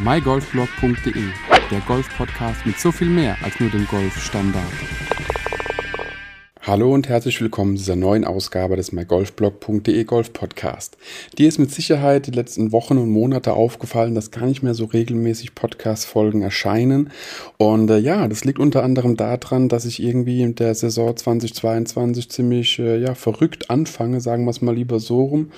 mygolfblog.de, der Golf-Podcast mit so viel mehr als nur dem Golfstandard. Hallo und herzlich willkommen zu dieser neuen Ausgabe des mygolfblog.de Golf Podcast. Dir ist mit Sicherheit die letzten Wochen und Monate aufgefallen, dass gar nicht mehr so regelmäßig Podcast-Folgen erscheinen. Und äh, ja, das liegt unter anderem daran, dass ich irgendwie in der Saison 2022 ziemlich äh, ja, verrückt anfange, sagen wir es mal lieber so rum.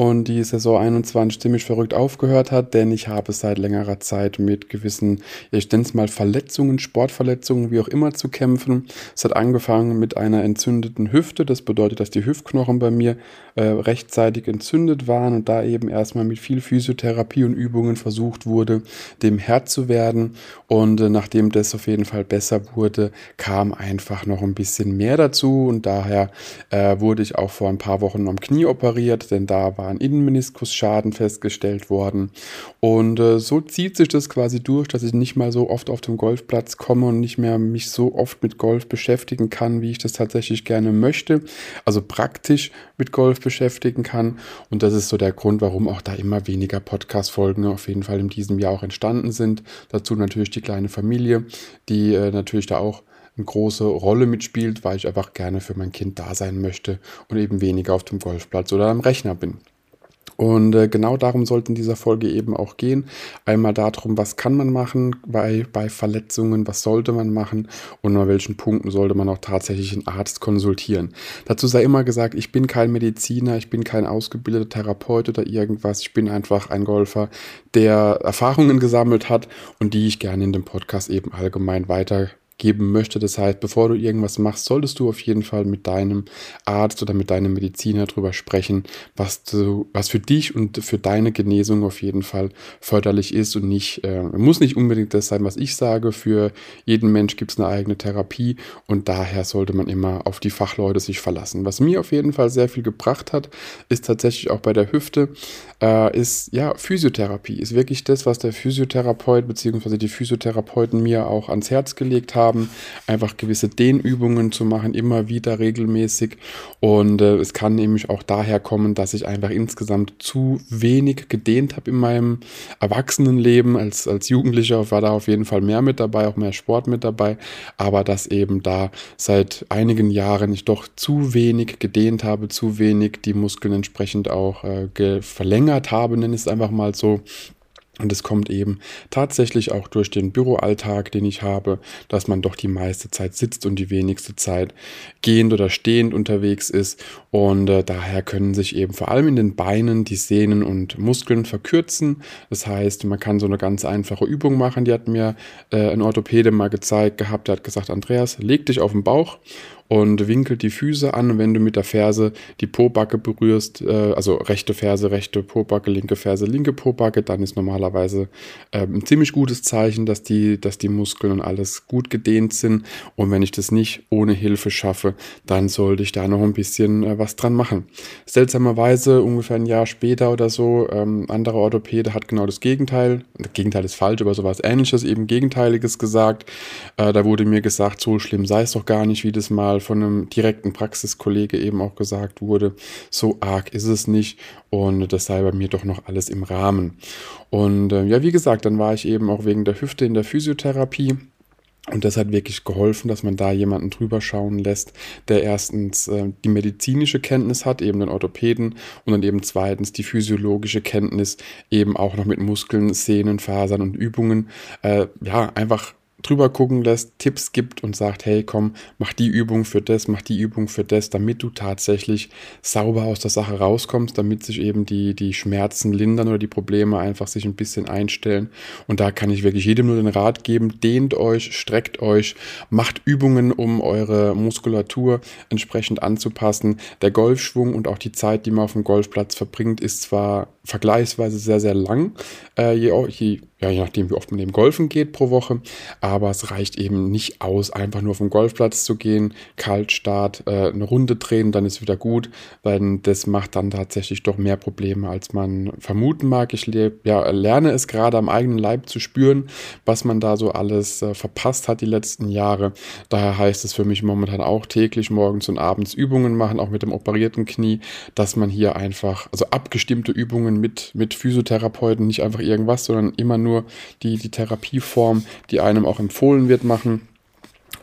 Und die Saison 21 ziemlich verrückt aufgehört hat, denn ich habe seit längerer Zeit mit gewissen, ich nenne es mal Verletzungen, Sportverletzungen, wie auch immer zu kämpfen. Es hat angefangen mit einer entzündeten Hüfte. Das bedeutet, dass die Hüftknochen bei mir äh, rechtzeitig entzündet waren und da eben erstmal mit viel Physiotherapie und Übungen versucht wurde, dem Herr zu werden. Und äh, nachdem das auf jeden Fall besser wurde, kam einfach noch ein bisschen mehr dazu und daher äh, wurde ich auch vor ein paar Wochen am Knie operiert, denn da war ein Innenmeniskusschaden festgestellt worden. Und äh, so zieht sich das quasi durch, dass ich nicht mal so oft auf dem Golfplatz komme und nicht mehr mich so oft mit Golf beschäftigen kann, wie ich das tatsächlich gerne möchte, also praktisch mit Golf beschäftigen kann. Und das ist so der Grund, warum auch da immer weniger Podcast-Folgen auf jeden Fall in diesem Jahr auch entstanden sind. Dazu natürlich die kleine Familie, die äh, natürlich da auch eine große Rolle mitspielt, weil ich einfach gerne für mein Kind da sein möchte und eben weniger auf dem Golfplatz oder am Rechner bin. Und äh, genau darum sollte in dieser Folge eben auch gehen. Einmal darum, was kann man machen bei, bei Verletzungen, was sollte man machen und an welchen Punkten sollte man auch tatsächlich einen Arzt konsultieren. Dazu sei immer gesagt, ich bin kein Mediziner, ich bin kein ausgebildeter Therapeut oder irgendwas. Ich bin einfach ein Golfer, der Erfahrungen gesammelt hat und die ich gerne in dem Podcast eben allgemein weiter geben möchte. Das heißt, bevor du irgendwas machst, solltest du auf jeden Fall mit deinem Arzt oder mit deinem Mediziner darüber sprechen, was du, was für dich und für deine Genesung auf jeden Fall förderlich ist und nicht, äh, muss nicht unbedingt das sein, was ich sage. Für jeden Mensch gibt es eine eigene Therapie und daher sollte man immer auf die Fachleute sich verlassen. Was mir auf jeden Fall sehr viel gebracht hat, ist tatsächlich auch bei der Hüfte, äh, ist ja Physiotherapie. Ist wirklich das, was der Physiotherapeut bzw. die Physiotherapeuten mir auch ans Herz gelegt haben haben, einfach gewisse Dehnübungen zu machen, immer wieder regelmäßig. Und äh, es kann nämlich auch daher kommen, dass ich einfach insgesamt zu wenig gedehnt habe in meinem Erwachsenenleben. Als, als Jugendlicher war da auf jeden Fall mehr mit dabei, auch mehr Sport mit dabei. Aber dass eben da seit einigen Jahren ich doch zu wenig gedehnt habe, zu wenig die Muskeln entsprechend auch äh, verlängert habe, nenne ich es einfach mal so. Und es kommt eben tatsächlich auch durch den Büroalltag, den ich habe, dass man doch die meiste Zeit sitzt und die wenigste Zeit gehend oder stehend unterwegs ist. Und äh, daher können sich eben vor allem in den Beinen die Sehnen und Muskeln verkürzen. Das heißt, man kann so eine ganz einfache Übung machen. Die hat mir äh, ein Orthopäde mal gezeigt gehabt. Der hat gesagt, Andreas, leg dich auf den Bauch und winkelt die Füße an. Und wenn du mit der Ferse die Pobacke berührst, äh, also rechte Ferse, rechte Pobacke, linke Ferse, linke Pobacke, dann ist normalerweise äh, ein ziemlich gutes Zeichen, dass die, dass die Muskeln und alles gut gedehnt sind. Und wenn ich das nicht ohne Hilfe schaffe, dann sollte ich da noch ein bisschen äh, was dran machen. Seltsamerweise, ungefähr ein Jahr später oder so, ähm, anderer Orthopäde hat genau das Gegenteil. Das Gegenteil ist falsch, aber sowas ähnliches, eben Gegenteiliges gesagt. Äh, da wurde mir gesagt, so schlimm sei es doch gar nicht, wie das mal von einem direkten Praxiskollege eben auch gesagt wurde, so arg ist es nicht und das sei bei mir doch noch alles im Rahmen. Und äh, ja, wie gesagt, dann war ich eben auch wegen der Hüfte in der Physiotherapie. Und das hat wirklich geholfen, dass man da jemanden drüber schauen lässt, der erstens äh, die medizinische Kenntnis hat, eben den Orthopäden, und dann eben zweitens die physiologische Kenntnis, eben auch noch mit Muskeln, Sehnen, Fasern und Übungen, äh, ja, einfach drüber gucken lässt, Tipps gibt und sagt, hey, komm, mach die Übung für das, mach die Übung für das, damit du tatsächlich sauber aus der Sache rauskommst, damit sich eben die, die Schmerzen lindern oder die Probleme einfach sich ein bisschen einstellen. Und da kann ich wirklich jedem nur den Rat geben, dehnt euch, streckt euch, macht Übungen, um eure Muskulatur entsprechend anzupassen. Der Golfschwung und auch die Zeit, die man auf dem Golfplatz verbringt, ist zwar vergleichsweise sehr, sehr lang, äh, je, je ja, je nachdem, wie oft man eben golfen geht pro Woche. Aber es reicht eben nicht aus, einfach nur den Golfplatz zu gehen, Kaltstart, äh, eine Runde drehen, dann ist wieder gut, weil das macht dann tatsächlich doch mehr Probleme, als man vermuten mag. Ich ja, lerne es gerade am eigenen Leib zu spüren, was man da so alles äh, verpasst hat die letzten Jahre. Daher heißt es für mich momentan auch täglich morgens und abends Übungen machen, auch mit dem operierten Knie, dass man hier einfach, also abgestimmte Übungen Übungen mit, mit Physiotherapeuten, nicht einfach irgendwas, sondern immer nur die, die Therapieform, die einem auch empfohlen wird, machen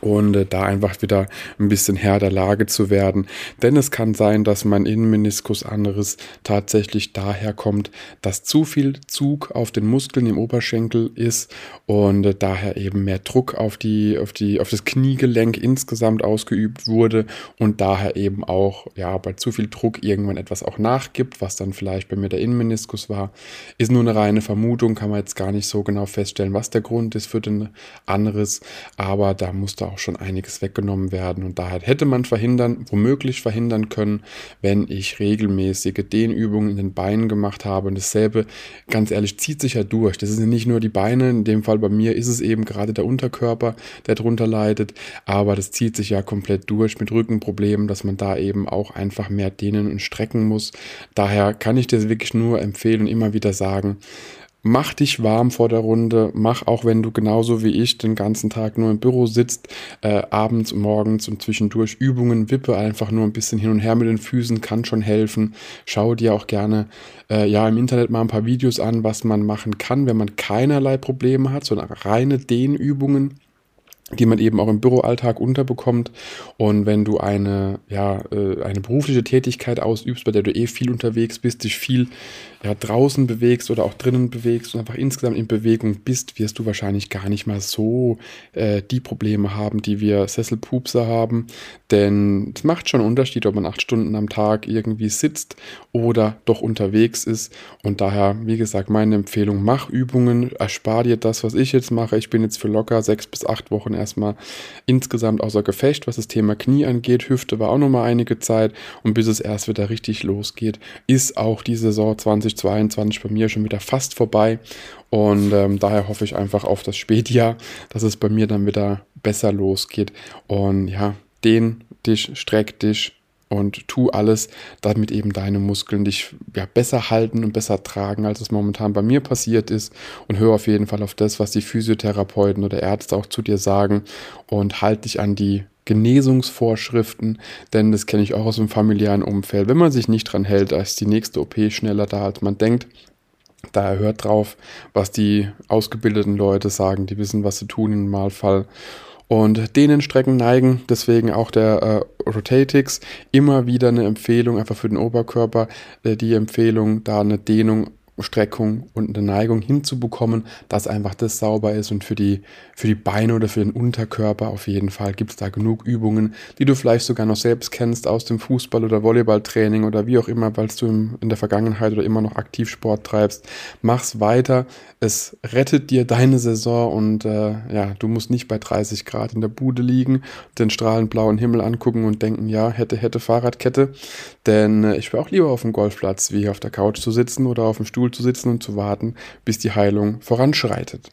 und äh, da einfach wieder ein bisschen Herr der Lage zu werden. Denn es kann sein, dass mein Innenmeniskus anderes tatsächlich daher kommt, dass zu viel Zug auf den Muskeln im Oberschenkel ist und äh, daher eben mehr Druck auf die, auf die, auf das Kniegelenk insgesamt ausgeübt wurde und daher eben auch, ja, bei zu viel Druck irgendwann etwas auch nachgibt, was dann vielleicht bei mir der Innenmeniskus war. Ist nur eine reine Vermutung, kann man jetzt gar nicht so genau feststellen, was der Grund ist für den anderes, aber da musste auch schon einiges weggenommen werden. Und daher hätte man verhindern, womöglich verhindern können, wenn ich regelmäßige Dehnübungen in den Beinen gemacht habe. Und dasselbe, ganz ehrlich, zieht sich ja durch. Das sind nicht nur die Beine, in dem Fall bei mir ist es eben gerade der Unterkörper, der darunter leidet, aber das zieht sich ja komplett durch mit Rückenproblemen, dass man da eben auch einfach mehr dehnen und strecken muss. Daher kann ich dir wirklich nur empfehlen und immer wieder sagen, Mach dich warm vor der Runde, mach auch wenn du genauso wie ich den ganzen Tag nur im Büro sitzt, äh, abends, morgens und zwischendurch Übungen, wippe einfach nur ein bisschen hin und her mit den Füßen, kann schon helfen. Schau dir auch gerne äh, ja im Internet mal ein paar Videos an, was man machen kann, wenn man keinerlei Probleme hat, sondern reine Dehnübungen die man eben auch im Büroalltag unterbekommt. Und wenn du eine, ja, äh, eine berufliche Tätigkeit ausübst, bei der du eh viel unterwegs bist, dich viel ja, draußen bewegst oder auch drinnen bewegst und einfach insgesamt in Bewegung bist, wirst du wahrscheinlich gar nicht mal so äh, die Probleme haben, die wir Sesselpupser haben. Denn es macht schon einen Unterschied, ob man acht Stunden am Tag irgendwie sitzt oder doch unterwegs ist. Und daher, wie gesagt, meine Empfehlung, mach Übungen, erspar dir das, was ich jetzt mache. Ich bin jetzt für locker sechs bis acht Wochen erstmal insgesamt außer Gefecht, was das Thema Knie angeht. Hüfte war auch nochmal einige Zeit und bis es erst wieder richtig losgeht, ist auch die Saison 2022 bei mir schon wieder fast vorbei. Und ähm, daher hoffe ich einfach auf das Spätjahr, dass es bei mir dann wieder besser losgeht. Und ja, den dich, streck dich, und tu alles, damit eben deine Muskeln dich ja, besser halten und besser tragen, als es momentan bei mir passiert ist. Und hör auf jeden Fall auf das, was die Physiotherapeuten oder Ärzte auch zu dir sagen und halt dich an die Genesungsvorschriften, denn das kenne ich auch aus dem familiären Umfeld. Wenn man sich nicht dran hält, da ist die nächste OP schneller da, als man denkt. Daher hört drauf, was die ausgebildeten Leute sagen, die wissen, was sie tun im Normalfall und denen Strecken neigen, deswegen auch der äh, Rotatix immer wieder eine Empfehlung, einfach für den Oberkörper, äh, die Empfehlung, da eine Dehnung Streckung und eine Neigung hinzubekommen, dass einfach das sauber ist und für die, für die Beine oder für den Unterkörper auf jeden Fall gibt es da genug Übungen, die du vielleicht sogar noch selbst kennst aus dem Fußball- oder Volleyballtraining oder wie auch immer, weil du im, in der Vergangenheit oder immer noch aktiv Sport treibst. Mach's weiter. Es rettet dir deine Saison und äh, ja, du musst nicht bei 30 Grad in der Bude liegen, den strahlend blauen Himmel angucken und denken, ja, hätte, hätte Fahrradkette. Denn äh, ich wäre auch lieber auf dem Golfplatz, wie auf der Couch zu sitzen oder auf dem Stuhl Stuhl zu sitzen und zu warten, bis die Heilung voranschreitet.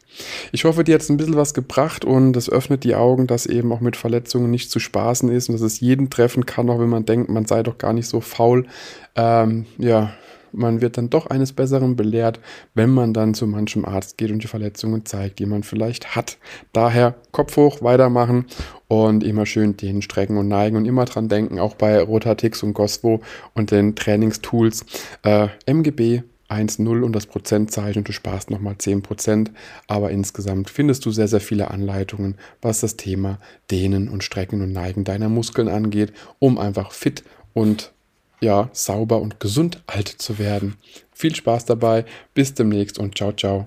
Ich hoffe, dir hat es ein bisschen was gebracht und es öffnet die Augen, dass eben auch mit Verletzungen nicht zu spaßen ist und dass es jeden treffen kann, auch wenn man denkt, man sei doch gar nicht so faul. Ähm, ja, man wird dann doch eines Besseren belehrt, wenn man dann zu manchem Arzt geht und die Verletzungen zeigt, die man vielleicht hat. Daher Kopf hoch, weitermachen und immer schön den strecken und neigen und immer dran denken, auch bei Rotatix und Gosvo und den Trainingstools. Äh, MGB 1,0 und das Prozentzeichen und du sparst nochmal 10%. Aber insgesamt findest du sehr, sehr viele Anleitungen, was das Thema Dehnen und Strecken und Neigen deiner Muskeln angeht, um einfach fit und ja, sauber und gesund alt zu werden. Viel Spaß dabei, bis demnächst und ciao, ciao.